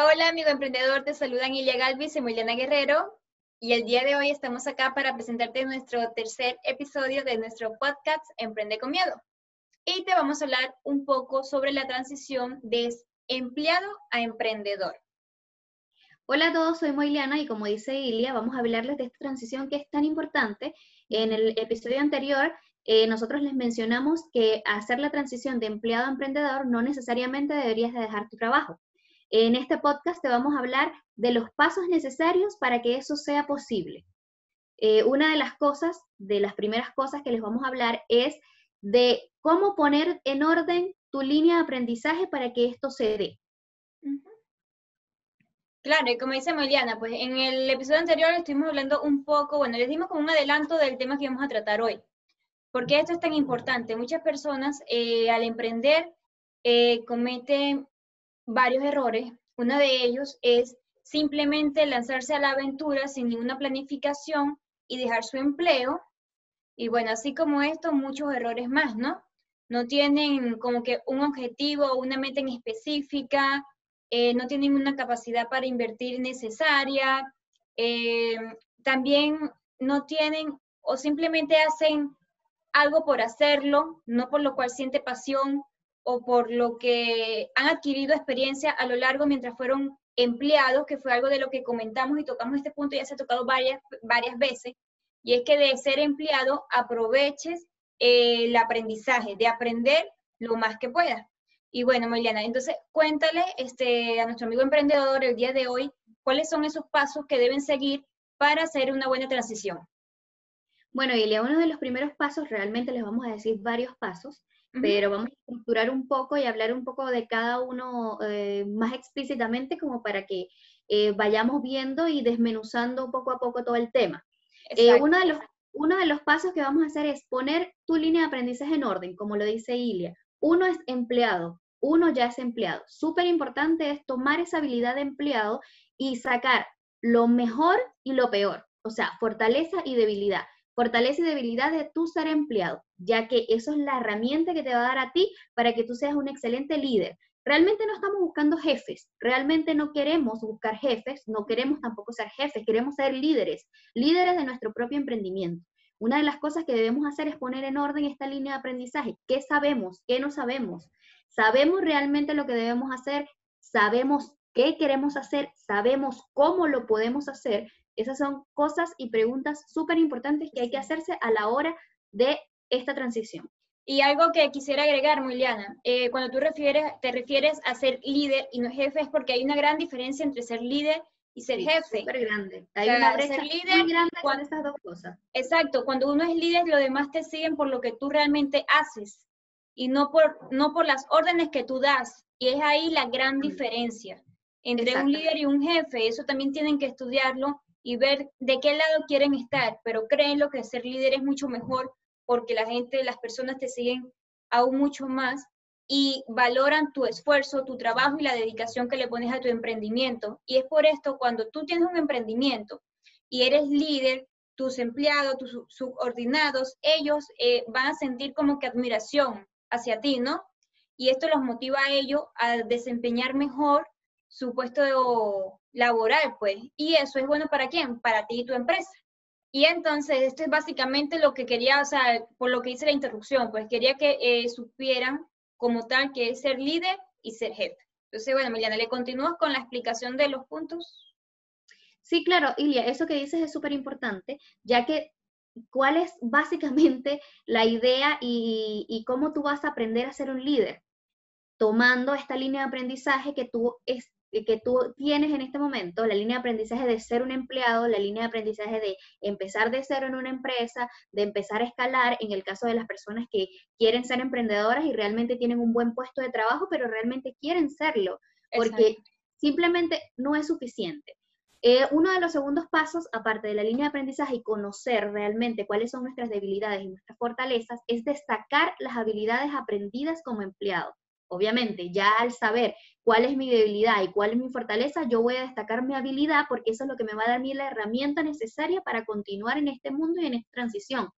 Hola, amigo emprendedor. Te saludan Ilia Galvis y Emiliana Guerrero. Y el día de hoy estamos acá para presentarte nuestro tercer episodio de nuestro podcast Emprende con Miedo. Y te vamos a hablar un poco sobre la transición de empleado a emprendedor. Hola a todos, soy Moiliana y como dice Ilia, vamos a hablarles de esta transición que es tan importante. En el episodio anterior eh, nosotros les mencionamos que hacer la transición de empleado a emprendedor no necesariamente deberías de dejar tu trabajo. En este podcast te vamos a hablar de los pasos necesarios para que eso sea posible. Eh, una de las cosas, de las primeras cosas que les vamos a hablar es de cómo poner en orden tu línea de aprendizaje para que esto se dé. Claro, y como dice Meliana, pues en el episodio anterior estuvimos hablando un poco, bueno, les dimos como un adelanto del tema que vamos a tratar hoy. ¿Por qué esto es tan importante? Muchas personas eh, al emprender eh, cometen varios errores. Uno de ellos es simplemente lanzarse a la aventura sin ninguna planificación y dejar su empleo. Y bueno, así como esto, muchos errores más, ¿no? No tienen como que un objetivo o una meta en específica, eh, no tienen una capacidad para invertir necesaria, también no tienen o simplemente hacen algo por hacerlo, no por lo cual siente pasión o por lo que han adquirido experiencia a lo largo mientras fueron empleados, que fue algo de lo que comentamos y tocamos este punto, ya se ha tocado varias, varias veces, y es que de ser empleado aproveches eh, el aprendizaje, de aprender lo más que puedas. Y bueno, Mariana, entonces cuéntale este, a nuestro amigo emprendedor el día de hoy cuáles son esos pasos que deben seguir para hacer una buena transición. Bueno, Ilia, uno de los primeros pasos, realmente les vamos a decir varios pasos, pero vamos a estructurar un poco y hablar un poco de cada uno eh, más explícitamente como para que eh, vayamos viendo y desmenuzando poco a poco todo el tema. Eh, uno, de los, uno de los pasos que vamos a hacer es poner tu línea de aprendizaje en orden, como lo dice Ilia. Uno es empleado, uno ya es empleado. Súper importante es tomar esa habilidad de empleado y sacar lo mejor y lo peor, o sea, fortaleza y debilidad fortaleza y debilidad de tu ser empleado, ya que eso es la herramienta que te va a dar a ti para que tú seas un excelente líder. Realmente no estamos buscando jefes, realmente no queremos buscar jefes, no queremos tampoco ser jefes, queremos ser líderes, líderes de nuestro propio emprendimiento. Una de las cosas que debemos hacer es poner en orden esta línea de aprendizaje. ¿Qué sabemos? ¿Qué no sabemos? ¿Sabemos realmente lo que debemos hacer? ¿Sabemos qué queremos hacer? ¿Sabemos cómo lo podemos hacer? Esas son cosas y preguntas súper importantes que hay que hacerse a la hora de esta transición. Y algo que quisiera agregar, Muliana, eh, cuando tú refieres, te refieres a ser líder y no jefe, es porque hay una gran diferencia entre ser líder y ser jefe. Súper grande. Hay una brecha líder, muy grande con estas dos cosas. Exacto, cuando uno es líder, los demás te siguen por lo que tú realmente haces y no por, no por las órdenes que tú das. Y es ahí la gran diferencia entre un líder y un jefe. Eso también tienen que estudiarlo y ver de qué lado quieren estar, pero créanlo que ser líder es mucho mejor porque la gente, las personas te siguen aún mucho más y valoran tu esfuerzo, tu trabajo y la dedicación que le pones a tu emprendimiento. Y es por esto cuando tú tienes un emprendimiento y eres líder, tus empleados, tus subordinados, ellos eh, van a sentir como que admiración hacia ti, ¿no? Y esto los motiva a ellos a desempeñar mejor su puesto laboral, pues. Y eso es bueno para quién? Para ti y tu empresa. Y entonces, esto es básicamente lo que quería, o sea, por lo que hice la interrupción, pues quería que eh, supieran como tal que es ser líder y ser jefe. Entonces, bueno, Emiliana, ¿le continúas con la explicación de los puntos? Sí, claro, Ilia, eso que dices es súper importante, ya que cuál es básicamente la idea y, y, cómo tú vas a aprender a ser un líder, tomando esta línea de aprendizaje que tú es, que tú tienes en este momento, la línea de aprendizaje de ser un empleado, la línea de aprendizaje de empezar de cero en una empresa, de empezar a escalar, en el caso de las personas que quieren ser emprendedoras y realmente tienen un buen puesto de trabajo, pero realmente quieren serlo, porque simplemente no es suficiente. Eh, uno de los segundos pasos, aparte de la línea de aprendizaje y conocer realmente cuáles son nuestras debilidades y nuestras fortalezas, es destacar las habilidades aprendidas como empleado. Obviamente, ya al saber cuál es mi debilidad y cuál es mi fortaleza, yo voy a destacar mi habilidad porque eso es lo que me va a dar a mí la herramienta necesaria para continuar en este mundo y en esta transición.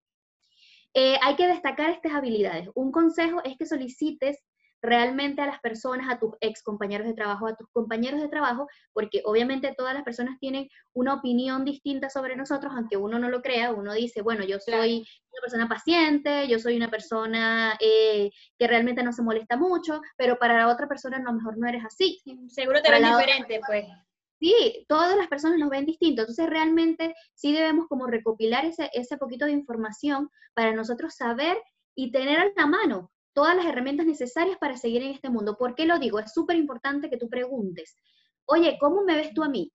Eh, hay que destacar estas habilidades. Un consejo es que solicites realmente a las personas, a tus ex compañeros de trabajo, a tus compañeros de trabajo, porque obviamente todas las personas tienen una opinión distinta sobre nosotros, aunque uno no lo crea, uno dice, bueno, yo soy una persona paciente, yo soy una persona eh, que realmente no se molesta mucho, pero para la otra persona a lo mejor no eres así. Seguro te ven diferente, pues. Sí, todas las personas nos ven distintos, entonces realmente sí debemos como recopilar ese, ese poquito de información para nosotros saber y tener a la mano todas las herramientas necesarias para seguir en este mundo. ¿Por qué lo digo? Es súper importante que tú preguntes, oye, ¿cómo me ves tú a mí?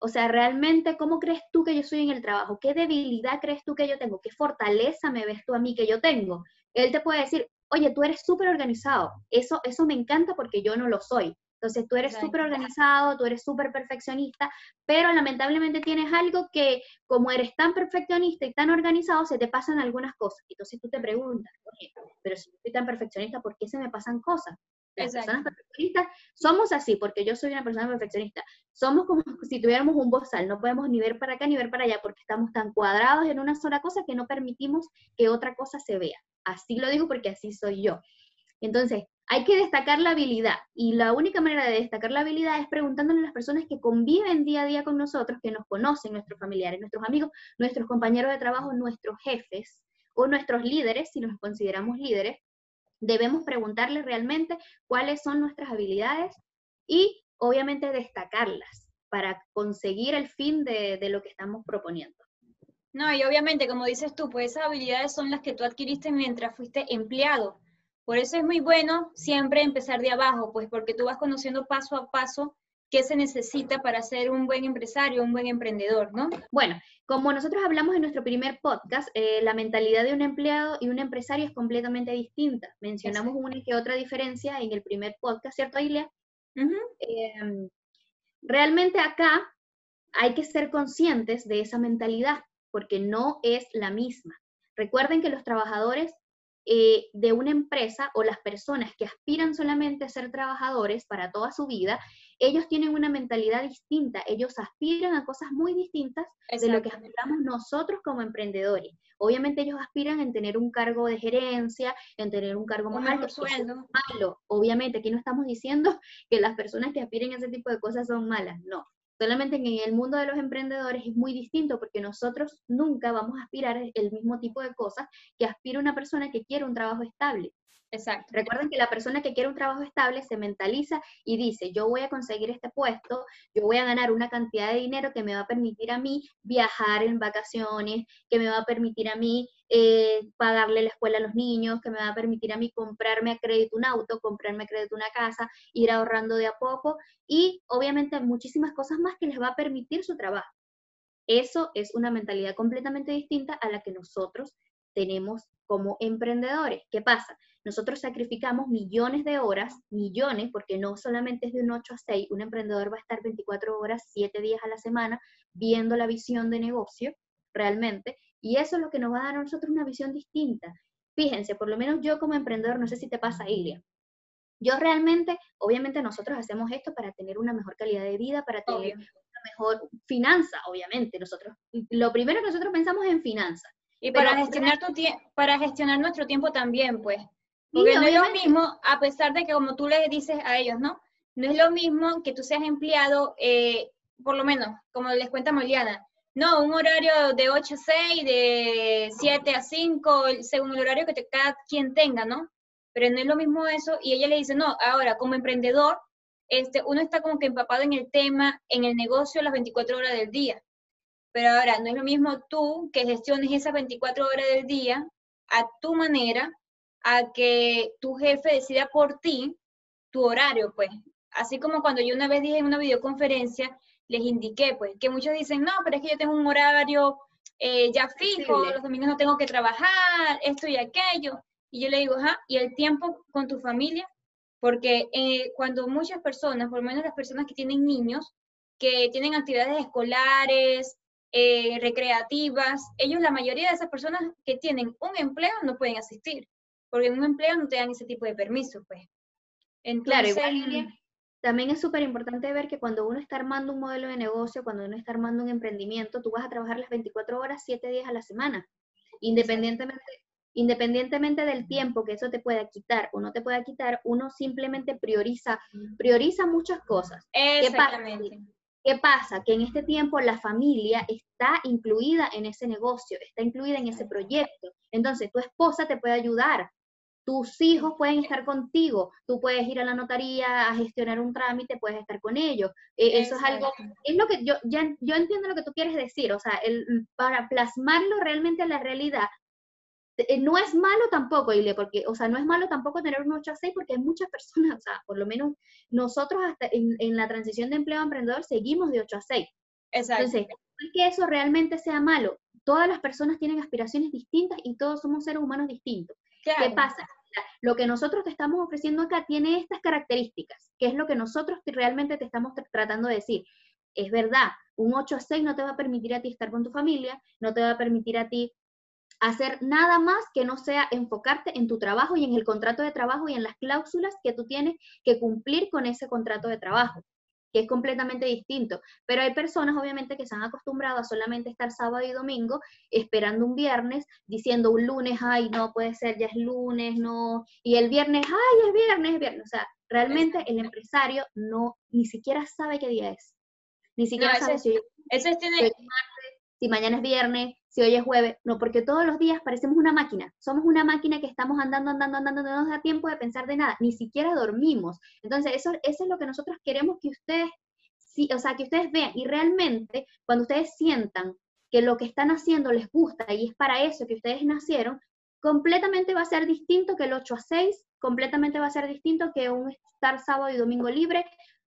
O sea, realmente, ¿cómo crees tú que yo soy en el trabajo? ¿Qué debilidad crees tú que yo tengo? ¿Qué fortaleza me ves tú a mí que yo tengo? Él te puede decir, oye, tú eres súper organizado. Eso, eso me encanta porque yo no lo soy. Entonces tú eres súper organizado, tú eres súper perfeccionista, pero lamentablemente tienes algo que como eres tan perfeccionista y tan organizado, se te pasan algunas cosas. Entonces tú te preguntas, oye, pero si yo soy tan perfeccionista, ¿por qué se me pasan cosas? Las personas perfeccionistas somos así, porque yo soy una persona perfeccionista. Somos como si tuviéramos un bozal, no podemos ni ver para acá ni ver para allá, porque estamos tan cuadrados en una sola cosa que no permitimos que otra cosa se vea. Así lo digo porque así soy yo. Entonces, hay que destacar la habilidad y la única manera de destacar la habilidad es preguntándole a las personas que conviven día a día con nosotros, que nos conocen, nuestros familiares, nuestros amigos, nuestros compañeros de trabajo, nuestros jefes o nuestros líderes, si nos consideramos líderes, debemos preguntarles realmente cuáles son nuestras habilidades y obviamente destacarlas para conseguir el fin de, de lo que estamos proponiendo. No, y obviamente, como dices tú, pues esas habilidades son las que tú adquiriste mientras fuiste empleado por eso es muy bueno siempre empezar de abajo, pues porque tú vas conociendo paso a paso qué se necesita para ser un buen empresario, un buen emprendedor, ¿no? Bueno, como nosotros hablamos en nuestro primer podcast, eh, la mentalidad de un empleado y un empresario es completamente distinta. Mencionamos una que otra diferencia en el primer podcast, ¿cierto, Ilia? Em, realmente acá hay que ser conscientes de esa mentalidad, porque no es la misma. Recuerden que los trabajadores eh, de una empresa o las personas que aspiran solamente a ser trabajadores para toda su vida, ellos tienen una mentalidad distinta, ellos aspiran a cosas muy distintas de lo que aspiramos nosotros como emprendedores. Obviamente ellos aspiran en tener un cargo de gerencia, en tener un cargo más alto. Sueldo. Malo. Obviamente aquí no estamos diciendo que las personas que aspiren a ese tipo de cosas son malas, no. Solamente que en el mundo de los emprendedores es muy distinto porque nosotros nunca vamos a aspirar el mismo tipo de cosas que aspira una persona que quiere un trabajo estable. Exacto. Recuerden que la persona que quiere un trabajo estable se mentaliza y dice, yo voy a conseguir este puesto, yo voy a ganar una cantidad de dinero que me va a permitir a mí viajar en vacaciones, que me va a permitir a mí eh, pagarle la escuela a los niños, que me va a permitir a mí comprarme a crédito un auto, comprarme a crédito una casa, ir ahorrando de a poco y obviamente muchísimas cosas más que les va a permitir su trabajo. Eso es una mentalidad completamente distinta a la que nosotros tenemos como emprendedores. ¿Qué pasa? Nosotros sacrificamos millones de horas, millones, porque no solamente es de un 8 a 6, un emprendedor va a estar 24 horas, 7 días a la semana viendo la visión de negocio realmente, y eso es lo que nos va a dar a nosotros una visión distinta. Fíjense, por lo menos yo como emprendedor, no sé si te pasa, Ilia, yo realmente, obviamente nosotros hacemos esto para tener una mejor calidad de vida, para tener una mejor finanza, obviamente. Nosotros, lo primero que nosotros pensamos es en finanzas. Y para gestionar, tu para gestionar nuestro tiempo también, pues. Porque no es lo mismo, a pesar de que como tú le dices a ellos, ¿no? No es lo mismo que tú seas empleado, eh, por lo menos, como les cuenta Moliana, no, un horario de 8 a 6, de 7 a 5, según el horario que cada quien tenga, ¿no? Pero no es lo mismo eso, y ella le dice, no, ahora como emprendedor, este, uno está como que empapado en el tema, en el negocio las 24 horas del día. Pero ahora, no es lo mismo tú que gestiones esas 24 horas del día a tu manera, a que tu jefe decida por ti tu horario, pues. Así como cuando yo una vez dije en una videoconferencia, les indiqué, pues, que muchos dicen, no, pero es que yo tengo un horario eh, ya fijo, los domingos no tengo que trabajar, esto y aquello. Y yo le digo, ajá, ¿y el tiempo con tu familia? Porque eh, cuando muchas personas, por lo menos las personas que tienen niños, que tienen actividades escolares, eh, recreativas, ellos, la mayoría de esas personas que tienen un empleo no pueden asistir, porque en un empleo no te dan ese tipo de permiso, pues. Entonces, claro, también es súper importante ver que cuando uno está armando un modelo de negocio, cuando uno está armando un emprendimiento, tú vas a trabajar las 24 horas, 7 días a la semana, independientemente, independientemente del tiempo que eso te pueda quitar o no te pueda quitar, uno simplemente prioriza, prioriza muchas cosas. Exactamente. ¿Qué pasa? Que en este tiempo la familia está incluida en ese negocio, está incluida en ese proyecto. Entonces, tu esposa te puede ayudar, tus hijos pueden estar contigo, tú puedes ir a la notaría a gestionar un trámite, puedes estar con ellos. E, eso es algo, es lo que yo, ya, yo entiendo lo que tú quieres decir, o sea, el, para plasmarlo realmente a la realidad, no es malo tampoco, Ile, porque, o sea, no es malo tampoco tener un 8 a 6 porque hay muchas personas, o sea, por lo menos nosotros hasta en, en la transición de empleo a emprendedor seguimos de 8 a 6. Exacto. Entonces, no es que eso realmente sea malo. Todas las personas tienen aspiraciones distintas y todos somos seres humanos distintos. ¿Qué pasa? Lo que nosotros te estamos ofreciendo acá tiene estas características, que es lo que nosotros realmente te estamos tratando de decir. Es verdad, un 8 a 6 no te va a permitir a ti estar con tu familia, no te va a permitir a ti hacer nada más que no sea enfocarte en tu trabajo y en el contrato de trabajo y en las cláusulas que tú tienes que cumplir con ese contrato de trabajo, que es completamente distinto. Pero hay personas, obviamente, que se han acostumbrado a solamente estar sábado y domingo esperando un viernes, diciendo un lunes, ay, no puede ser, ya es lunes, no, y el viernes, ay, es viernes, es viernes. O sea, realmente el empresario no, ni siquiera sabe qué día es. Ni siquiera sabe si, si mañana es viernes, si hoy es jueves, no, porque todos los días parecemos una máquina, somos una máquina que estamos andando, andando, andando, no nos da tiempo de pensar de nada, ni siquiera dormimos. Entonces, eso, eso es lo que nosotros queremos que ustedes, sí, o sea, que ustedes vean y realmente cuando ustedes sientan que lo que están haciendo les gusta y es para eso que ustedes nacieron, completamente va a ser distinto que el 8 a 6, completamente va a ser distinto que un estar sábado y domingo libre,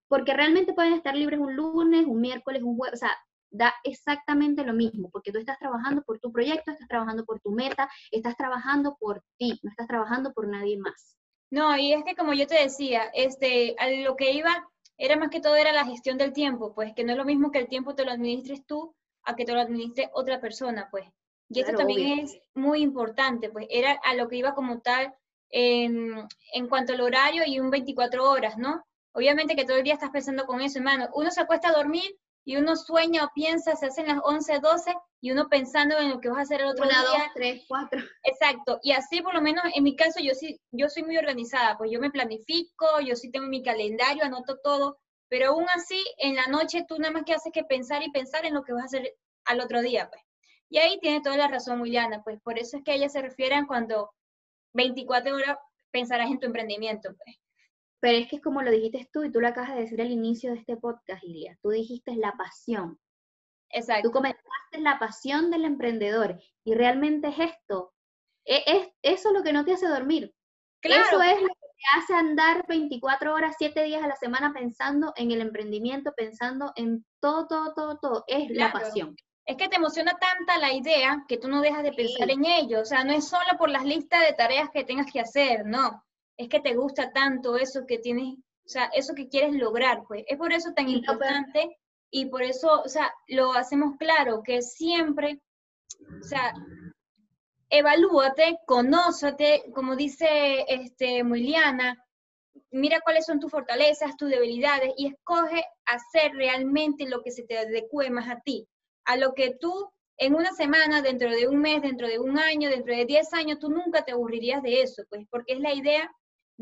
porque realmente pueden estar libres un lunes, un miércoles, un jueves, o sea, da exactamente lo mismo, porque tú estás trabajando por tu proyecto, estás trabajando por tu meta, estás trabajando por ti, no estás trabajando por nadie más. No, y es que como yo te decía, este, a lo que iba era más que todo era la gestión del tiempo, pues que no es lo mismo que el tiempo te lo administres tú a que te lo administre otra persona, pues. Y esto también es muy importante, pues era a lo que iba como tal en, en cuanto al horario y un 24 horas, ¿no? Obviamente que todo el día estás pensando con eso, hermano. Uno se acuesta a dormir y uno sueña o piensa, se hacen las 11, 12 y uno pensando en lo que vas a hacer el otro Una, día. Dos, tres, cuatro. Exacto, y así por lo menos en mi caso yo sí, yo soy muy organizada, pues yo me planifico, yo sí tengo mi calendario, anoto todo, pero aún así en la noche tú nada más que haces que pensar y pensar en lo que vas a hacer al otro día, pues. Y ahí tiene toda la razón Juliana, pues por eso es que ellas se refieren cuando 24 horas pensarás en tu emprendimiento, pues. Pero es que es como lo dijiste tú y tú lo acabas de decir al inicio de este podcast, Ilia. Tú dijiste la pasión. Exacto. Tú comentaste la pasión del emprendedor y realmente es esto. E, es, eso es lo que no te hace dormir. Claro. Eso es lo que te hace andar 24 horas, 7 días a la semana pensando en el emprendimiento, pensando en todo, todo, todo, todo. Es la pasión. Es que te emociona tanta la idea que tú no dejas de pensar en ello. O sea, no es solo por las listas de tareas que tengas que hacer, no es que te gusta tanto eso que tienes, o sea, eso que quieres lograr, pues. Es por eso tan importante y por eso, o sea, lo hacemos claro, que siempre, o sea, evalúate, conócete, como dice este Muiliana, mira cuáles son tus fortalezas, tus debilidades y escoge hacer realmente lo que se te adecue más a ti, a lo que tú en una semana, dentro de un mes, dentro de un año, dentro de 10 años, tú nunca te aburrirías de eso, pues porque es la idea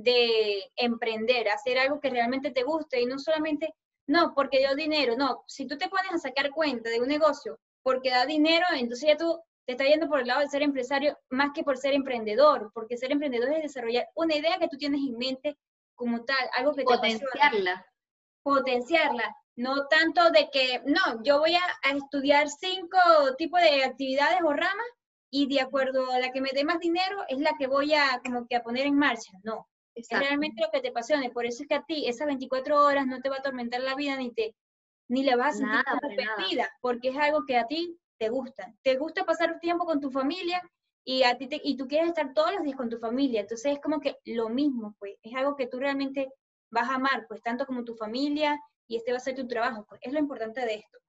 de emprender, hacer algo que realmente te guste y no solamente, no, porque dio dinero, no, si tú te pones a sacar cuenta de un negocio porque da dinero, entonces ya tú te estás yendo por el lado de ser empresario más que por ser emprendedor, porque ser emprendedor es desarrollar una idea que tú tienes en mente como tal, algo que potenciarla. potenciarla, no tanto de que, no, yo voy a, a estudiar cinco tipos de actividades o ramas y de acuerdo a la que me dé más dinero es la que voy a como que a poner en marcha, no es realmente lo que te apasione. Por eso es que a ti esas 24 horas no te va a atormentar la vida ni te ni le vas a sentir como perdida, porque es algo que a ti te gusta. Te gusta pasar tiempo con tu familia y a ti te, y tú quieres estar todos los días con tu familia. Entonces es como que lo mismo, pues. Es algo que tú realmente vas a amar, pues tanto como tu familia y este va a ser tu trabajo, pues. Es lo importante de esto.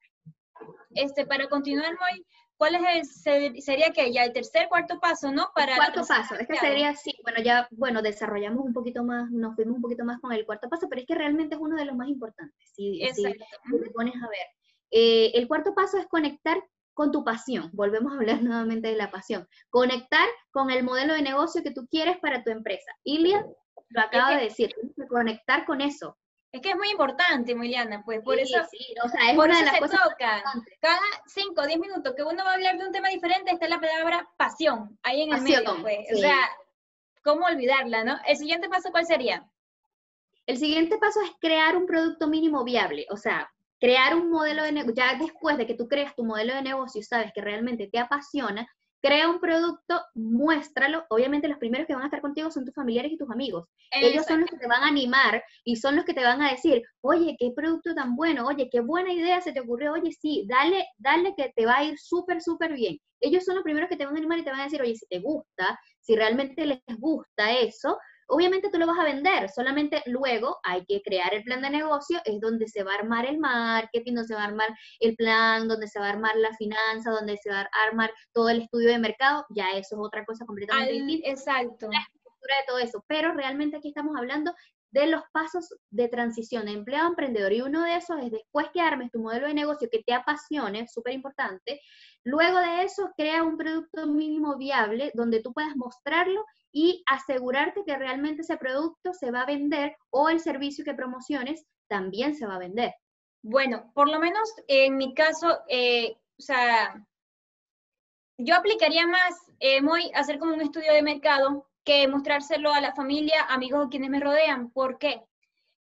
Este, para continuar, hoy ¿Cuál es el, sería que ya el tercer, cuarto paso, ¿no? Para cuarto paso, este sería sí, bueno, ya, bueno, desarrollamos un poquito más, nos fuimos un poquito más con el cuarto paso, pero es que realmente es uno de los más importantes, si, si te pones a ver. Eh, el cuarto paso es conectar con tu pasión. Volvemos a hablar nuevamente de la pasión. Conectar con el modelo de negocio que tú quieres para tu empresa. Ilia lo acaba de decir, conectar con eso. Es que es muy importante, Emiliana, pues por eso, sí, o sea, es una de las cosas toca. Cada 5 o 10 minutos que uno va a hablar de un tema diferente está la palabra pasión, ahí en el medio, pues. O sea, ¿cómo olvidarla, no? El siguiente paso, ¿cuál sería? El siguiente paso es crear un producto mínimo viable, o sea, crear un modelo de negocio, ya después de que tú creas tu modelo de negocio y sabes que realmente te apasiona, crea un producto, muéstralo. Obviamente los primeros que van a estar contigo son tus familiares y tus amigos. Ellos son los que te van a animar y son los que te van a decir, oye, qué producto tan bueno, oye, qué buena idea se te ocurrió, oye, sí, dale, dale que te va a ir súper, súper bien. Ellos son los primeros que te van a animar y te van a decir, oye, si te gusta, si realmente les gusta eso, obviamente tú lo vas a vender, solamente luego hay que crear el plan de negocio, es donde se va a armar el marketing, donde se va a armar el plan, donde se va a armar la finanza, donde se va a armar todo el estudio de mercado, ya eso es otra cosa completamente distinta. Exacto. La estructura de todo eso, pero realmente aquí estamos hablando de los pasos de transición de empleado a emprendedor. Y uno de esos es después que armes tu modelo de negocio que te apasione, súper importante, luego de eso crea un producto mínimo viable donde tú puedas mostrarlo y asegurarte que realmente ese producto se va a vender o el servicio que promociones también se va a vender. Bueno, por lo menos en mi caso, eh, o sea, yo aplicaría más, eh, muy, hacer como un estudio de mercado que mostrárselo a la familia, amigos o quienes me rodean. ¿Por qué?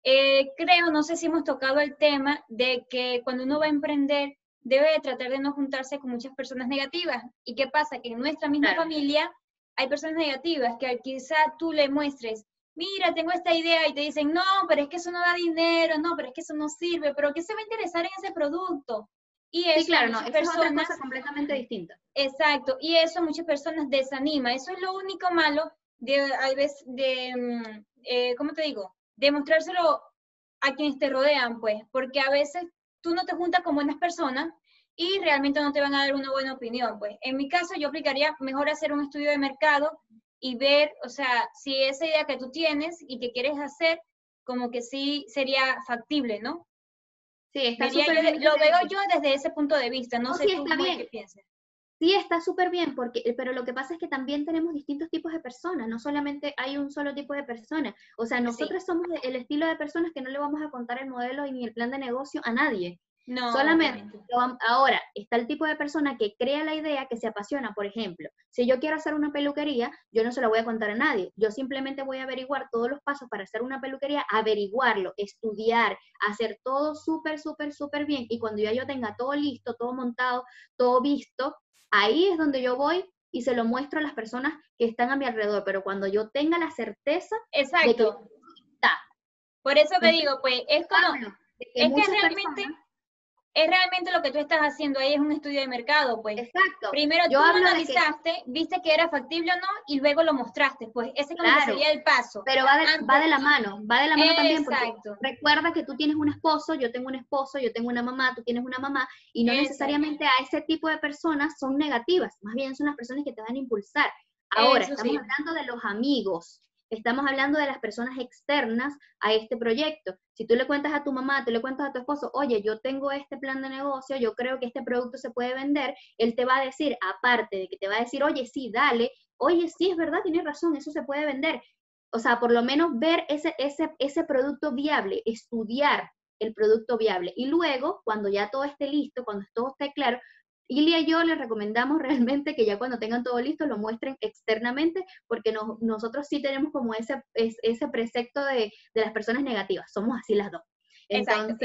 Eh, creo, no sé si hemos tocado el tema de que cuando uno va a emprender, debe de tratar de no juntarse con muchas personas negativas. ¿Y qué pasa? Que en nuestra misma familia hay personas negativas que quizá tú le muestres, mira, tengo esta idea y te dicen, no, pero es que eso no da dinero, no, pero es que eso no sirve, pero ¿qué se va a interesar en ese producto? Y eso sí, claro, no, es otra cosa completamente distinta. Exacto, y eso a muchas personas desanima. Eso es lo único malo de, a veces, de, mm, eh, ¿cómo te digo? De mostrárselo a quienes te rodean, pues, porque a veces tú no te juntas con buenas personas y realmente no te van a dar una buena opinión. Pues en mi caso yo aplicaría mejor hacer un estudio de mercado y ver, o sea, si esa idea que tú tienes y que quieres hacer, como que sí sería factible, ¿no? Sí, está bien. Lo veo yo desde ese punto de vista, no, sé tú qué piensas. Sí, está súper bien, porque, pero lo que pasa es que también tenemos distintos tipos de personas, no solamente hay un solo tipo de persona. O sea, nosotros somos el estilo de personas que no le vamos a contar el modelo ni el plan de negocio a nadie. No, Solamente, ahora, está el tipo de persona que crea la idea, que se apasiona, por ejemplo, si yo quiero hacer una peluquería, yo no se la voy a contar a nadie, yo simplemente voy a averiguar todos los pasos para hacer una peluquería, averiguarlo, estudiar, hacer todo súper, súper, súper bien, y cuando ya yo tenga todo listo, todo montado, todo visto, ahí es donde yo voy y se lo muestro a las personas que están a mi alrededor, pero cuando yo tenga la certeza Exacto. de que está. Por eso te digo, pues, esto no, es que realmente es realmente lo que tú estás haciendo ahí, es un estudio de mercado, pues. Exacto. Primero tú analizaste, viste que era factible o no, y luego lo mostraste, pues ese como sería el paso. Pero va de, va de la mano, va de la mano también, porque recuerda que tú tienes un esposo, yo tengo un esposo, yo tengo una mamá, tú tienes una mamá, y no necesariamente a ese tipo de personas son negativas, más bien son las personas que te van a impulsar. Ahora, estamos hablando de los amigos, estamos hablando de las personas externas a este proyecto. Si tú le cuentas a tu mamá, tú le cuentas a tu esposo, oye, yo tengo este plan de negocio, yo creo que este producto se puede vender, él te va a decir, aparte de que te va a decir, oye, sí, dale, oye, sí, es verdad, tienes razón, eso se puede vender. O sea, por lo menos ver ese, ese, ese producto viable, estudiar el producto viable. Y luego, cuando ya todo esté listo, cuando todo esté claro, Ilia y yo les recomendamos realmente que ya cuando tengan todo listo lo muestren externamente, porque nosotros sí tenemos como ese, ese precepto de, las personas negativas, somos así las dos. Entonces,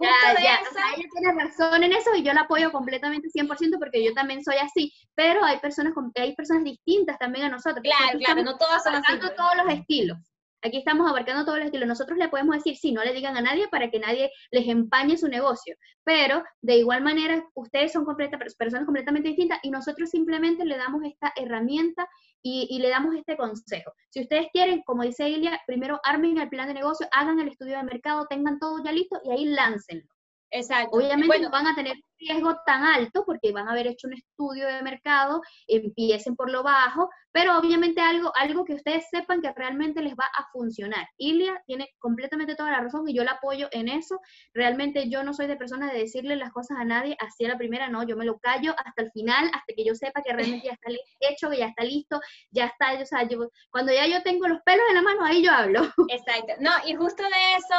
ya, ya, ella tiene razón en eso y yo la apoyo completamente 100% porque yo también soy así, pero hay personas, hay personas distintas también a nosotros. Claro, claro, no todas son así. Pues. todos los estilos. Aquí estamos abarcando todo el estilo. Nosotros le podemos decir, sí, no le digan a nadie para que nadie les empañe su negocio, pero de igual manera ustedes son personas completamente distintas y nosotros simplemente le damos esta herramienta y, le damos este consejo. Si ustedes quieren, como dice Ilia, primero armen el plan de negocio, hagan el estudio de mercado, tengan todo ya listo y ahí láncenlo. Exacto. Obviamente no van a tener riesgo tan alto porque van a haber hecho un estudio de mercado, empiecen por lo bajo, pero obviamente algo, algo que ustedes sepan que realmente les va a funcionar. Ilia tiene completamente toda la razón y yo la apoyo en eso. Realmente yo no soy de persona de decirle las cosas a nadie así a la primera, no, yo me lo callo hasta el final, hasta que yo sepa que realmente ya está hecho, que ya está listo, ya está, o sea, cuando ya yo tengo los pelos en la mano, ahí yo hablo. Exacto. No, y justo de eso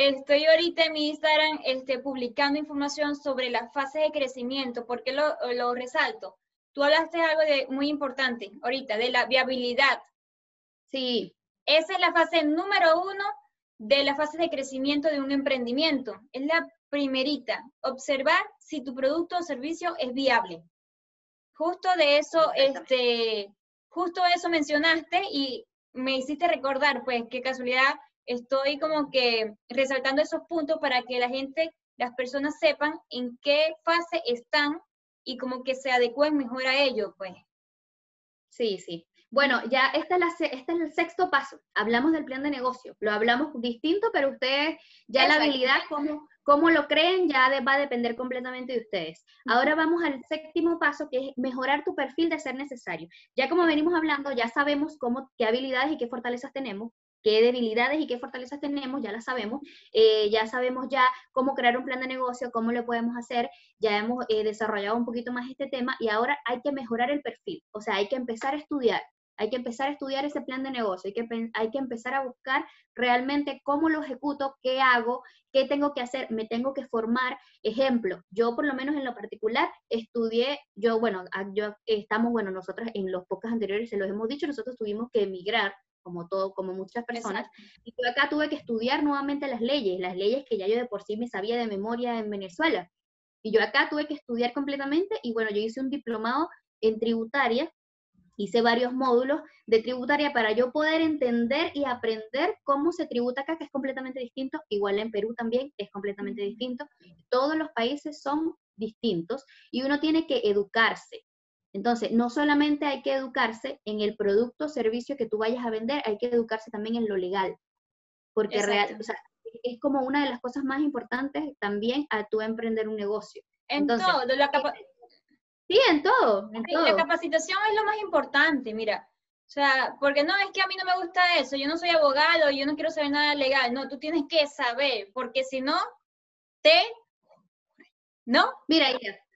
Estoy ahorita en mi Instagram este, publicando información sobre la fase de crecimiento. ¿Por qué lo, lo resalto? Tú hablaste de algo de, muy importante ahorita, de la viabilidad. Sí. Esa es la fase número uno de la fase de crecimiento de un emprendimiento. Es la primerita, observar si tu producto o servicio es viable. Justo de eso, este, justo eso mencionaste y me hiciste recordar, pues, qué casualidad, estoy como que resaltando esos puntos para que la gente, las personas sepan en qué fase están y como que se adecúen mejor a ello, pues. Sí, sí. Bueno, ya este es, la, este es el sexto paso. Hablamos del plan de negocio. Lo hablamos distinto, pero ustedes, ya la habilidad, cómo, cómo lo creen, ya va a depender completamente de ustedes. Ahora vamos al séptimo paso, que es mejorar tu perfil de ser necesario. Ya como venimos hablando, ya sabemos cómo, qué habilidades y qué fortalezas tenemos qué debilidades y qué fortalezas tenemos, ya las sabemos, eh, ya sabemos ya cómo crear un plan de negocio, cómo lo podemos hacer, ya hemos eh, desarrollado un poquito más este tema y ahora hay que mejorar el perfil, o sea, hay que empezar a estudiar, hay que empezar a estudiar ese plan de negocio, hay que, hay que empezar a buscar realmente cómo lo ejecuto, qué hago, qué tengo que hacer, me tengo que formar. Ejemplo, yo por lo menos en lo particular estudié, yo, bueno, yo estamos, bueno, nosotros en los pocos anteriores se los hemos dicho, nosotros tuvimos que emigrar como todo, como muchas personas. Y yo acá tuve que estudiar nuevamente las leyes, las leyes que ya yo de por sí me sabía de memoria en Venezuela. Y yo acá tuve que estudiar completamente y bueno, yo hice un diplomado en tributaria, hice varios módulos de tributaria para yo poder entender y aprender cómo se tributa acá, que es completamente distinto, igual en Perú también es completamente distinto. Todos los países son distintos y uno tiene que educarse. Entonces, no solamente hay que educarse en el producto o servicio que tú vayas a vender, hay que educarse también en lo legal, porque real, es como una de las cosas más importantes también a tu emprender un negocio. En todo, la Sí, en todo, en todo. La capacitación es lo más importante, mira. O sea, porque no es que a mí no me gusta eso, yo no soy abogado, yo no quiero saber nada legal, no, tú tienes que saber, porque si no, te... ¿No? Mira,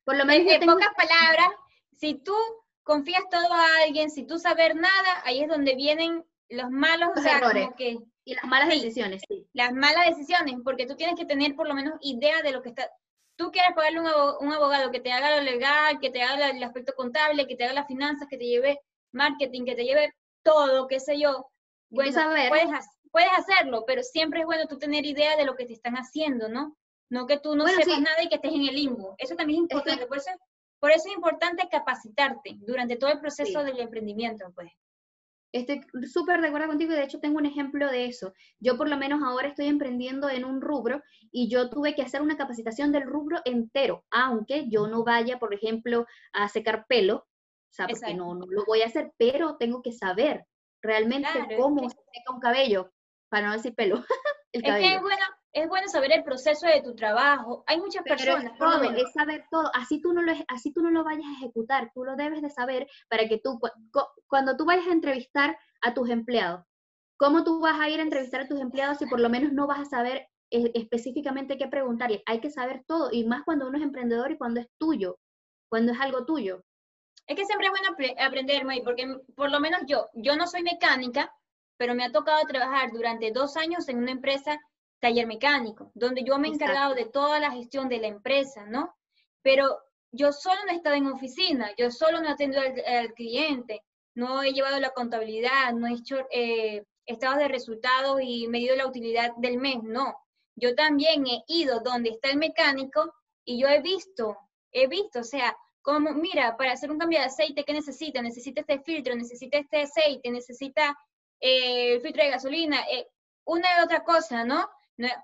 por lo menos... En, pocas palabras, si tú confías todo a alguien, si tú sabes nada, ahí es donde vienen los malos errores. y las malas decisiones, sí. Las malas decisiones, porque tú tienes que tener por lo menos idea de lo que está. Tú quieres pagarle a un abogado que te haga lo legal, que te haga el aspecto contable, que te haga las finanzas, que te lleve marketing, que te lleve todo, qué sé yo. Bueno, puedes, puedes hacerlo, pero siempre es bueno tú tener idea de lo que te están haciendo, ¿no? No que tú no sepas nada y que estés en el limbo. Eso también es importante. Por eso por eso es importante capacitarte durante todo el proceso del emprendimiento, pues. Estoy súper de acuerdo contigo y de hecho tengo un ejemplo de eso. Yo por lo menos ahora estoy emprendiendo en un rubro y yo tuve que hacer una capacitación del rubro entero, aunque yo no vaya, por ejemplo, a secar pelo, o sea, porque no, no lo voy a hacer, pero tengo que saber realmente cómo se seca un cabello, para no decir pelo. el cabello. Es que bueno, es bueno saber el proceso de tu trabajo. Hay muchas personas. Es, todo, es saber todo. Así tú, no lo, así tú no lo vayas a ejecutar, tú lo debes de saber para que tú, cuando tú vayas a entrevistar a tus empleados, ¿cómo tú vas a ir a entrevistar a tus empleados si por lo menos no vas a saber eh, específicamente qué preguntarle? Hay que saber todo, y más cuando uno es emprendedor y cuando es tuyo, cuando es algo tuyo. Es que siempre es bueno aprender, May, porque por lo menos yo, yo no soy mecánica, pero me ha tocado trabajar durante dos años en una empresa taller mecánico, donde yo me he encargado de toda la gestión de la empresa, ¿no? Pero yo solo no he estado en oficina, yo solo no he atendido al, cliente, no he llevado la contabilidad, no he hecho eh, estados de resultados y medido la utilidad del mes, no. Yo también he ido donde está el mecánico y yo he visto, he visto, o sea, como, mira, para hacer un cambio de aceite, ¿qué necesita? Necesita este filtro, necesita este aceite, necesita eh, el filtro de gasolina, eh, una y otra cosa, ¿no?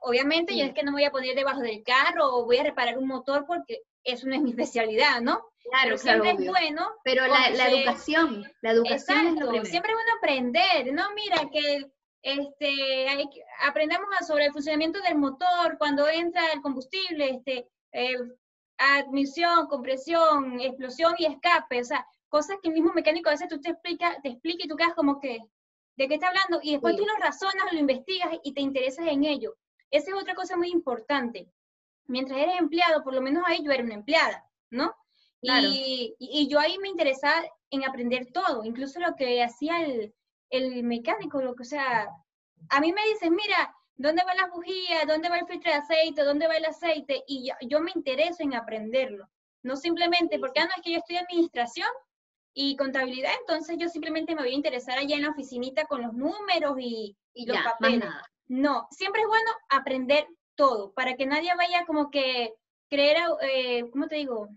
Obviamente yo es que no me voy a poner debajo del carro o voy a reparar un motor porque eso no es mi especialidad, ¿no? Claro, siempre es bueno. Pero la, educación, la educación Siempre es bueno aprender, ¿no? Mira, que este, aprendamos sobre el funcionamiento del motor, cuando entra el combustible, este, eh, admisión, compresión, explosión y escape, o sea, cosas que el mismo mecánico a veces tú te explica, te explica y tú quedas como que, ¿de qué está hablando? Y después tú lo razonas, lo investigas y te interesas en ello. Esa es otra cosa muy importante. Mientras eres empleado, por lo menos ahí yo era una empleada, ¿no? Y, y, yo ahí me interesaba en aprender todo, incluso lo que hacía el, el mecánico, lo que, o sea, a mí me dicen, mira, ¿dónde va la bujía? ¿Dónde va el filtro de aceite? ¿Dónde va el aceite? Y yo, yo me intereso en aprenderlo. No simplemente porque, ah, no, es que yo estoy administración y contabilidad, entonces yo simplemente me voy a interesar allá en la oficinita con los números y, los papeles. No, siempre es bueno aprender todo, para que nadie vaya como que creer, eh, ¿cómo te digo?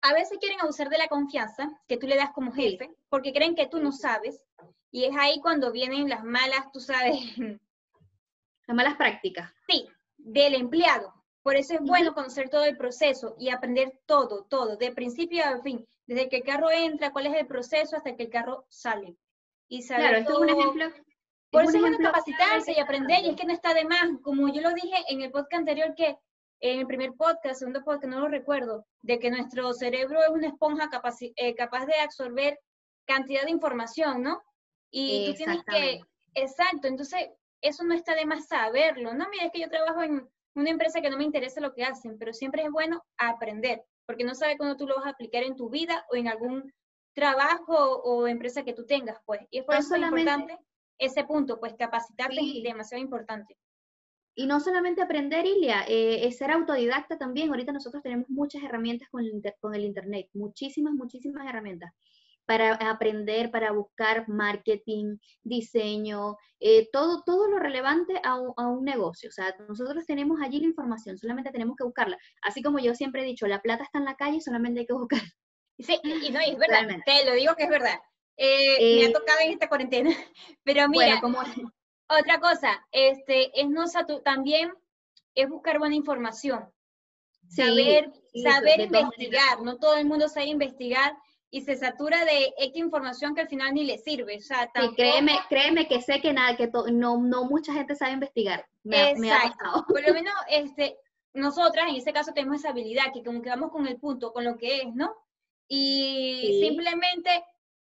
A veces quieren abusar de la confianza que tú le das como jefe, porque creen que tú no sabes, y es ahí cuando vienen las malas, tú sabes. Las malas prácticas. Sí, del empleado. Por eso es bueno conocer todo el proceso y aprender todo, todo, de principio a fin, desde que el carro entra, cuál es el proceso hasta que el carro sale. Y saber claro, esto es un ejemplo. Por eso es bueno capacitarse y aprender, y es que no está de más. Como yo lo dije en el podcast anterior, que en el primer podcast, segundo podcast, no lo recuerdo, de que nuestro cerebro es una esponja eh, capaz de absorber cantidad de información, ¿no? Y tú tienes que, exacto, entonces eso no está de más saberlo, ¿no? Mira, es que yo trabajo en una empresa que no me interesa lo que hacen, pero siempre es bueno aprender, porque no sabes cuándo tú lo vas a aplicar en tu vida o en algún trabajo o empresa que tú tengas, pues. Y es por eso importante ese punto, pues capacitarte es demasiado importante. Y no solamente aprender, Ilia, eh, es ser autodidacta también. Ahorita nosotros tenemos muchas herramientas con el, con el Internet, muchísimas, muchísimas herramientas para aprender, para buscar marketing, diseño, eh, todo, todo lo relevante a un, negocio. O sea, nosotros tenemos allí la información, solamente tenemos que buscarla. Así como yo siempre he dicho, la plata está en la calle, solamente hay que buscarla. Sí, y no, es verdad, te lo digo que es verdad. Eh, me ha eh, tocado en esta cuarentena. Pero mira, como... otra cosa, este, es no también es buscar buena información. saber, saber investigar, no todo el mundo sabe investigar y se satura de X información que al final ni le sirve. O sea, créeme, créeme que sé que nada, que no, no mucha gente sabe investigar. Me, me ha pasado. Por lo menos este, nosotras en este caso tenemos esa habilidad, que como quedamos con el punto, con lo que es, ¿no? Y simplemente,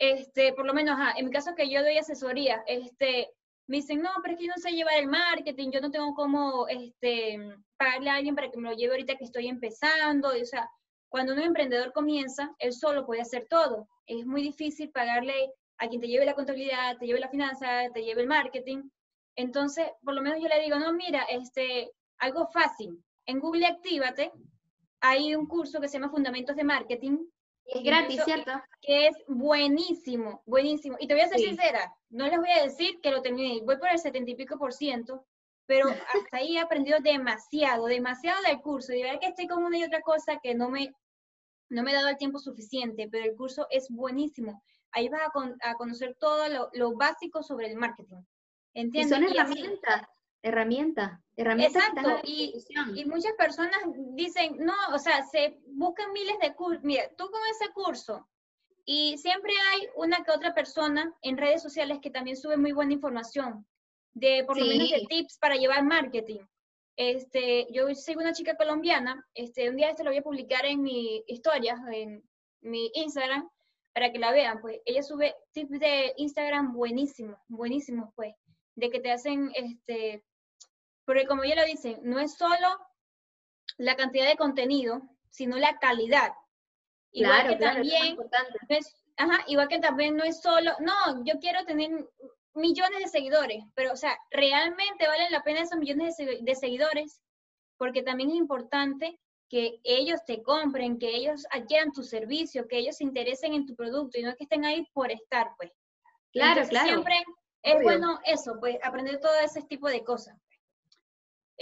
este, por lo menos en mi caso que yo doy asesoría, este, me dicen, no, pero es que yo no sé llevar el marketing, yo no tengo cómo este, pagarle a alguien para que me lo lleve ahorita que estoy empezando, y, o sea, cuando un emprendedor comienza, él solo puede hacer todo. Es muy difícil pagarle a quien te lleve la contabilidad, te lleve la finanza, te lleve el marketing. Entonces, por lo menos yo le digo, no, mira, este, algo fácil. En Google Actívate hay un curso que se llama Fundamentos de Marketing. Es gratis, ¿cierto? Que es buenísimo, buenísimo. Y te voy a ser sincera, no les voy a decir que lo terminé, voy por el setenta y pico por ciento, pero hasta ahí he aprendido demasiado, demasiado del curso. Y verdad que estoy con una y otra cosa que no me no me he dado el tiempo suficiente, pero el curso es buenísimo. Ahí vas a, conocer todo lo, básico sobre el marketing. ¿Entiendes? Y son herramientas, herramientas, herramientas. Exacto, y, y, muchas personas dicen, no, o sea, se buscan miles de cursos. Mira, tú con ese curso, y siempre hay una que otra persona en redes sociales que también sube muy buena información, de por lo menos de tips para llevar marketing. Este, yo soy una chica colombiana, este, un día esto lo voy a publicar en mi historia, en mi Instagram, para que la vean, pues ella sube tips de Instagram buenísimos, buenísimos, pues, de que te hacen, este, porque como ella lo dice, no es solo la cantidad de contenido, sino la calidad. Igual que también, ajá, igual que también no es solo, no, yo quiero tener millones de seguidores, pero o sea, realmente valen la pena esos millones de, seguidores, porque también es importante que ellos te compren, que ellos adquieran tu servicio, que ellos se interesen en tu producto y no que estén ahí por estar, pues. Claro, claro. Siempre es bueno eso, pues aprender todo ese tipo de cosas.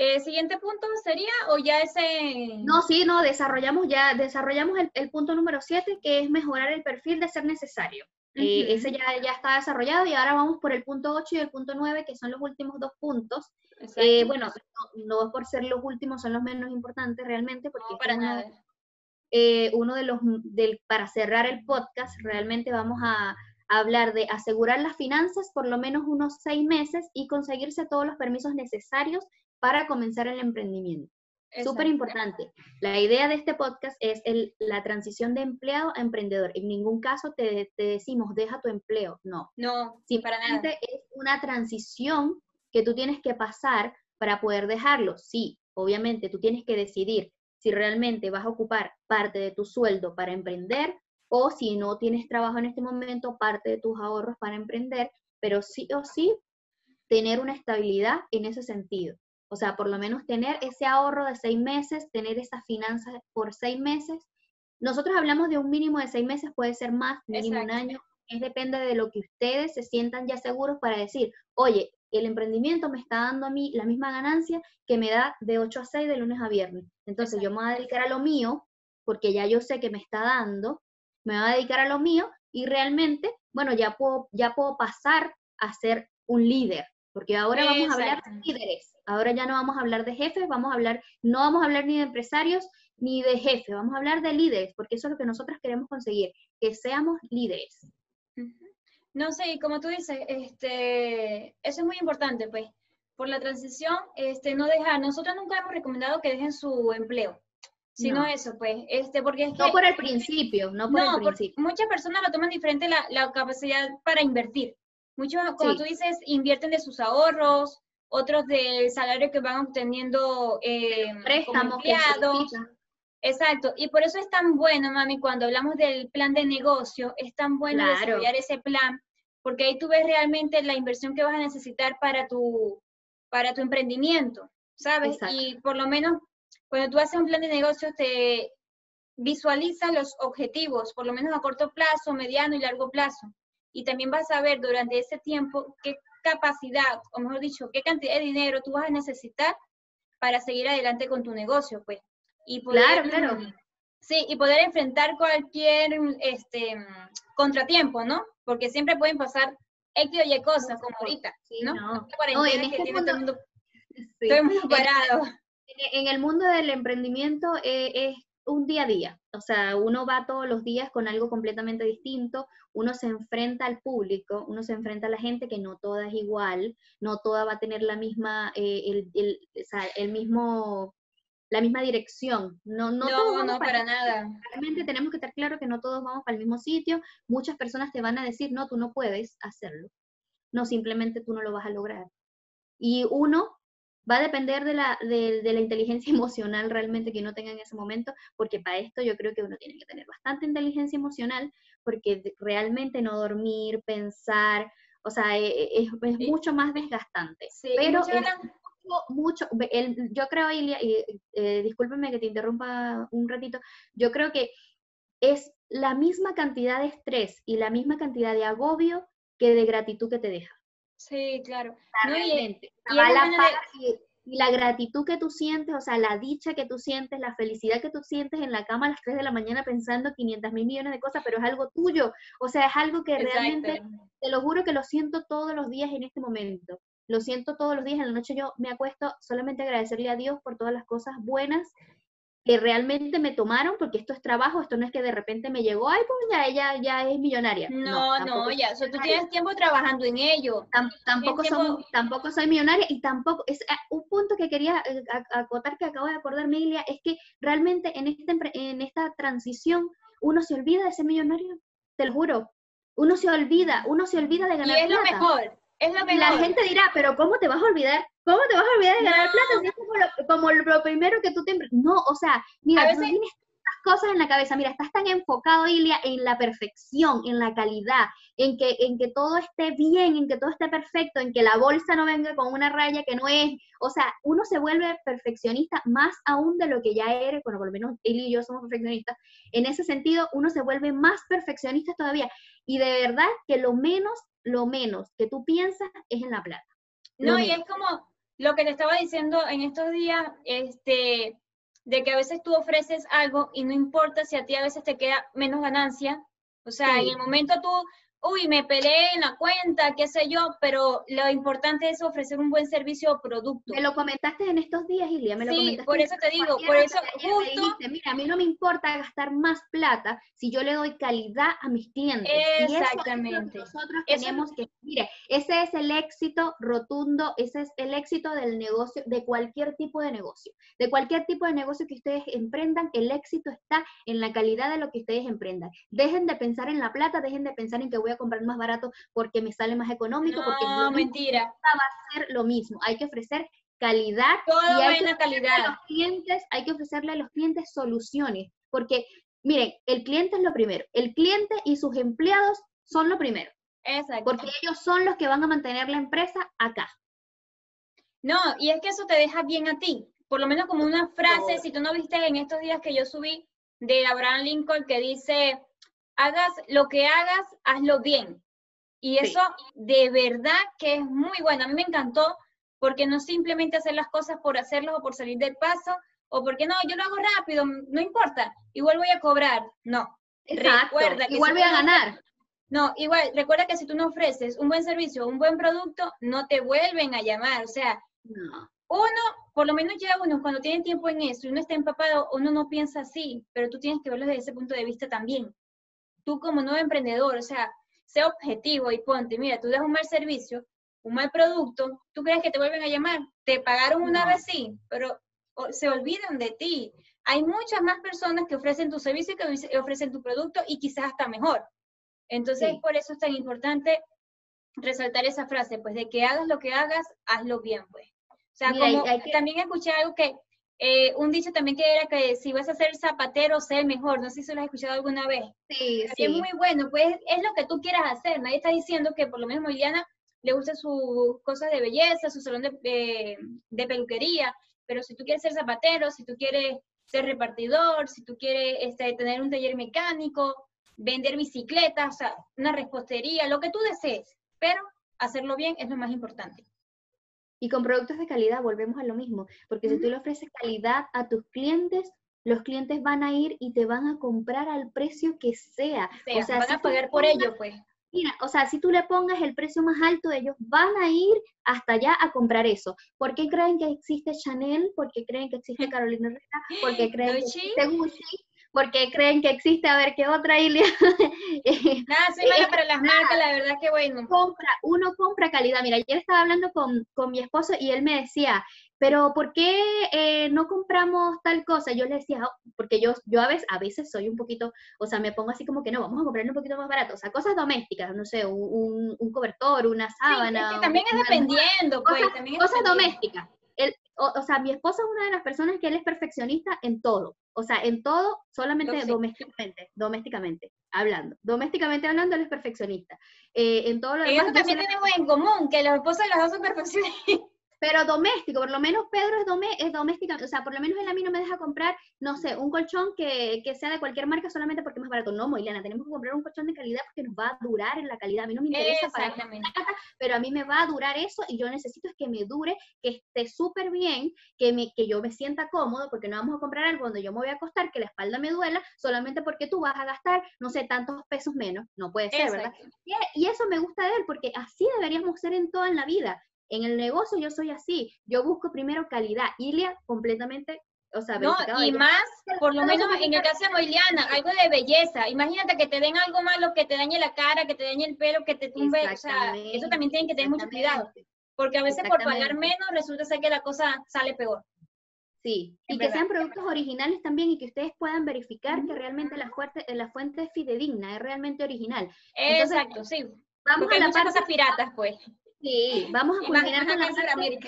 Eh, siguiente punto sería, o ya ese... No, sí, no, desarrollamos ya, desarrollamos el, el punto número 7, que es mejorar el perfil de ser necesario. Eh, ese ya, ya está desarrollado y ahora vamos por el punto 8 y el punto 9, que son los últimos dos puntos. Eh, bueno, no, no, por ser los últimos, son los menos importantes realmente, porque para nada. Eh, uno de los, del, para cerrar el podcast, realmente vamos a, hablar de asegurar las finanzas por lo menos unos seis meses y conseguirse todos los permisos necesarios para comenzar el emprendimiento. Súper importante. La idea de este podcast es el, la transición de empleado a emprendedor. En ningún caso te, decimos, deja tu empleo. No. No, Simplemente es una transición que tú tienes que pasar para poder dejarlo. Sí, obviamente tú tienes que decidir si realmente vas a ocupar parte de tu sueldo para emprender o si no tienes trabajo en este momento, parte de tus ahorros para emprender, pero sí o sí tener una estabilidad en ese sentido. O sea, por lo menos tener ese ahorro de seis meses, tener esas finanzas por seis meses. Nosotros hablamos de un mínimo de seis meses, puede ser más, mínimo un año. Es depende de lo que ustedes se sientan ya seguros para decir, oye, el emprendimiento me está dando a mí la misma ganancia que me da de 8 a 6 de lunes a viernes. Entonces yo me voy a dedicar a lo mío, porque ya yo sé que me está dando, me voy a dedicar a lo mío y realmente, bueno, ya puedo, ya puedo pasar a ser un líder, porque ahora vamos a hablar de líderes. Ahora ya no vamos a hablar de jefes, vamos a hablar, no vamos a hablar ni de empresarios ni de jefes, vamos a hablar de líderes, porque eso es lo que nosotros queremos conseguir, que seamos líderes. No sé, y como tú dices, este, eso es muy importante, pues, por la transición, este, no dejar, nosotros nunca hemos recomendado que dejen su empleo, sino eso, pues, este, porque es que... No por el principio, no por el principio. Muchas personas lo toman diferente la, la capacidad para invertir. Muchos, como tú dices, invierten de sus ahorros, otros del salario que van obteniendo eh, préstamos, Exacto, y por eso es tan bueno, mami, cuando hablamos del plan de negocio, es tan bueno desarrollar ese plan, porque ahí tú ves realmente la inversión que vas a necesitar para tu, para tu emprendimiento, ¿sabes? Y por lo menos cuando tú haces un plan de negocio te visualiza los objetivos, por lo menos a corto plazo, mediano y largo plazo. Y también vas a ver durante ese tiempo qué capacidad, o mejor dicho, qué cantidad de dinero tú vas a necesitar para seguir adelante con tu negocio, pues. Y poder, claro, claro. Sí, y poder enfrentar cualquier este, contratiempo, ¿no? Porque siempre pueden pasar X o Y cosas, como ahorita, ¿no? no. en este mundo, estoy muy parado. En, el mundo del emprendimiento eh, es un día a día, o sea, uno va todos los días con algo completamente distinto, uno se enfrenta al público, uno se enfrenta a la gente que no toda es igual, no toda va a tener la misma, eh, el, el, o sea, el mismo la misma dirección. No, no, no, no para, nada. Realmente tenemos que estar claro que no todos vamos para el mismo sitio. Muchas personas te van a decir, no, tú no puedes hacerlo. No, simplemente tú no lo vas a lograr. Y uno va a depender de la, de, la inteligencia emocional realmente que uno tenga en ese momento, porque para esto yo creo que uno tiene que tener bastante inteligencia emocional, porque realmente no dormir, pensar, o sea, e, e, es, mucho más desgastante. pero es mucho, el, yo creo, Ilia, y eh, discúlpeme que te interrumpa un ratito, yo creo que es la misma cantidad de estrés y la misma cantidad de agobio que de gratitud que te deja. Sí, claro. Realmente. y, la gratitud que tú sientes, o sea, la dicha que tú sientes, la felicidad que tú sientes en la cama a las 3 de la mañana pensando 500 mil millones de cosas, pero es algo tuyo. O sea, es algo que realmente, te lo juro que lo siento todos los días en este momento. Lo siento todos los días. En la noche yo me acuesto solamente agradecerle a Dios por todas las cosas buenas que realmente me tomaron, porque esto es trabajo, esto no es que de repente me llegó, ay, pues ya ella ya es millonaria. No, no, ya, o sea, tú tienes tiempo trabajando en ello. tampoco, tampoco soy millonaria y tampoco, es ah, un punto que quería eh, acotar que acabo de acordarme, Ilia, es que realmente en, este, en esta transición uno se olvida de ser millonario, te lo juro. Uno se olvida, uno se olvida de ganar y es lo mejor, es lo mejor. La gente dirá, pero ¿cómo te vas a olvidar ¿Cómo te vas a olvidar de ganar plata? Si es como lo, como lo, primero que tú te... No, o sea, mira, tú tienes tantas cosas en la cabeza, mira, estás tan enfocado, Ilia, en la perfección, en la calidad, en que, en que todo esté bien, en que todo esté perfecto, en que la bolsa no venga con una raya que no es, o sea, uno se vuelve perfeccionista más aún de lo que ya eres, bueno, por lo menos él y yo somos perfeccionistas, en ese sentido uno se vuelve más perfeccionista todavía, y de verdad que lo menos, lo menos que tú piensas es en la plata. No, y es como, lo que te estaba diciendo en estos días, este, de que a veces tú ofreces algo y no importa si a ti a veces te queda menos ganancia, o sea, en el momento tú uy, me peleé en la cuenta, qué sé yo, pero lo importante es ofrecer un buen servicio o producto. Me lo comentaste en estos días, Ilia, me lo sí, por eso te digo, por eso justo... mira, a mí no me importa gastar más plata si yo le doy calidad a mis clientes. Exactamente. nosotros tenemos que, mire, ese es el éxito rotundo, ese es el éxito del negocio, de cualquier tipo de negocio. De cualquier tipo de negocio que ustedes emprendan, el éxito está en la calidad de lo que ustedes emprendan. Dejen de pensar en la plata, dejen de pensar en que voy a comprar más barato porque me sale más económico, porque no, mentira. va a ser lo mismo. Hay que ofrecer calidad y hay que calidad. A los clientes, hay que ofrecerle a los clientes soluciones, porque miren, el cliente es lo primero. El cliente y sus empleados son lo primero. Exacto. Porque ellos son los que van a mantener la empresa acá. No, y es que eso te deja bien a ti. Por lo menos como una frase, si tú no viste en estos días que yo subí de Abraham Lincoln que dice, hagas lo que hagas, hazlo bien. Y eso de verdad que es muy bueno. A mí me encantó porque no simplemente hacer las cosas por hacerlos o por salir del paso, o porque no, yo lo hago rápido, no importa, igual voy a cobrar. No. recuerda que igual voy a ganar. No, igual, recuerda que si tú no ofreces un buen servicio, un buen producto, no te vuelven a llamar. O sea, uno, por lo menos ya uno, cuando tiene tiempo en eso y uno está empapado, uno no piensa así, pero tú tienes que verlo desde ese punto de vista también tú como nuevo emprendedor, o sea, sé objetivo y ponte, mira, tú das un mal servicio, un mal producto, ¿tú crees que te vuelven a llamar? Te pagaron una vez sí, pero se olvidan de ti. Hay muchas más personas que ofrecen tu servicio y que ofrecen tu producto y quizás hasta mejor. Entonces, por eso es tan importante resaltar esa frase, pues de que hagas lo que hagas, hazlo bien, pues. O sea, como también escuché algo que eh, un dicho también que era que si vas a ser zapatero, sé mejor. No sé si lo has escuchado alguna vez. Sí, sí. Es muy bueno, pues es lo que tú quieras hacer. Nadie está diciendo que por lo menos Moiliana le gusta sus cosas de belleza, su salón de, de, peluquería, pero si tú quieres ser zapatero, si tú quieres ser repartidor, si tú quieres este, tener un taller mecánico, vender bicicletas, o sea, una repostería, lo que tú desees, pero hacerlo bien es lo más importante. Y con productos de calidad volvemos a lo mismo, porque si tú le ofreces calidad a tus clientes, los clientes van a ir y te van a comprar al precio que sea. o sea, van a pagar por ello, pues. Mira, o sea, si tú le pongas el precio más alto, ellos van a ir hasta allá a comprar eso. ¿Por qué creen que existe Chanel? ¿Por qué creen que existe Carolina Herrera? ¿Por qué creen que existe Gucci? Porque creen que existe, a ver qué otra Ilia. Nada, soy mala para las marcas, la verdad que bueno. Compra, uno compra calidad. Mira, ayer estaba hablando con, con mi esposo y él me decía, pero ¿por qué eh, no compramos tal cosa? Yo le decía, oh, porque yo, yo a, veces, a veces soy un poquito, o sea, me pongo así como que no, vamos a comprar un poquito más barato, o sea, cosas domésticas, no sé, un, un cobertor, una sábana. Sí, también es dependiendo, pues. Cosas, también cosas domésticas. O, sea, mi esposo es una de las personas que él es perfeccionista en todo. O sea, en todo, solamente domésticamente, domésticamente hablando. Domésticamente hablando, él es perfeccionista. Eh, en todo lo demás. Eso también tenemos en común, que los esposos de los dos son perfeccionistas pero doméstico, por lo menos Pedro es, domé, es doméstica, o sea, por lo menos él a mí no me deja comprar, no sé, un colchón que, que sea de cualquier marca solamente porque es más barato. No, Moiliana, tenemos que comprar un colchón de calidad porque nos va a durar en la calidad. A mí no me interesa para pero a mí me va a durar eso y yo necesito es que me dure, que esté súper bien, que, me, que yo me sienta cómodo, porque no vamos a comprar algo donde yo me voy a acostar, que la espalda me duela, solamente porque tú vas a gastar, no sé, tantos pesos menos. No puede ser, ¿verdad? Y, y eso me gusta de él, porque así deberíamos ser en toda en la vida en el negocio yo soy así, yo busco primero calidad. Ilia completamente, o sea, no, y más, por lo menos en el caso de Moiliana, algo de belleza. Imagínate que te den algo malo, que te dañe la cara, que te dañe el pelo, que te tumbe, o sea, eso también tienen que tener mucho cuidado, porque a veces por pagar menos resulta ser que la cosa sale peor. Sí, y que sean productos originales también y que ustedes puedan verificar que realmente la fuente, la fuente es fidedigna, es realmente original. Exacto, sí. Vamos a la parte, cosas piratas, pues. Sí, vamos a culminar con la parte,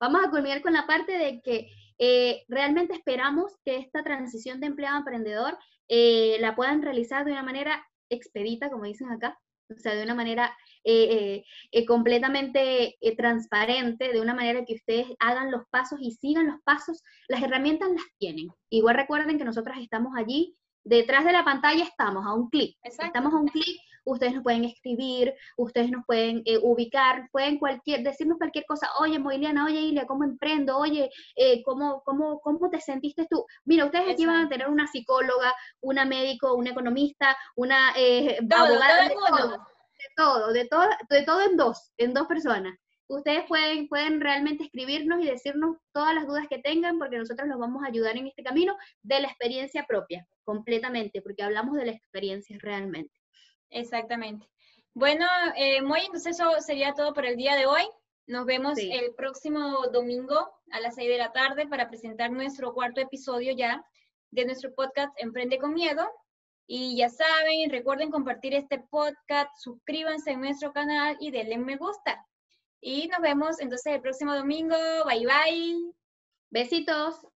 vamos a culminar con la parte de que eh, realmente esperamos que esta transición de empleado a emprendedor eh, la puedan realizar de una manera expedita, como dicen acá, o sea, de una manera eh, completamente transparente, de una manera que ustedes hagan los pasos y sigan los pasos. Las herramientas las tienen. Igual recuerden que nosotros estamos allí, detrás de la pantalla estamos a un clic. Estamos a un clic ustedes nos pueden escribir, ustedes nos pueden eh, ubicar, pueden cualquier, decirnos cualquier cosa, oye Moiliana, oye Ilia, ¿cómo emprendo? Oye, eh, ¿cómo, cómo, ¿cómo te sentiste tú? Mira, ustedes aquí van a tener una psicóloga, una médico, un economista, una abogada, de, todo, de todo, de todo, de todo en dos, en dos personas ustedes pueden, pueden realmente escribirnos y decirnos todas las dudas que tengan, porque nosotros los vamos a ayudar en este camino de la experiencia propia, completamente, porque hablamos de la experiencia realmente. Exactamente. Bueno, eh, muy, entonces eso sería todo por el día de hoy. Nos vemos el próximo domingo a las 6 de la tarde para presentar nuestro cuarto episodio ya de nuestro podcast Emprende con Miedo. Y ya saben, recuerden compartir este podcast, suscríbanse en nuestro canal y denle me gusta. Y nos vemos entonces el próximo domingo. Bye bye. Besitos.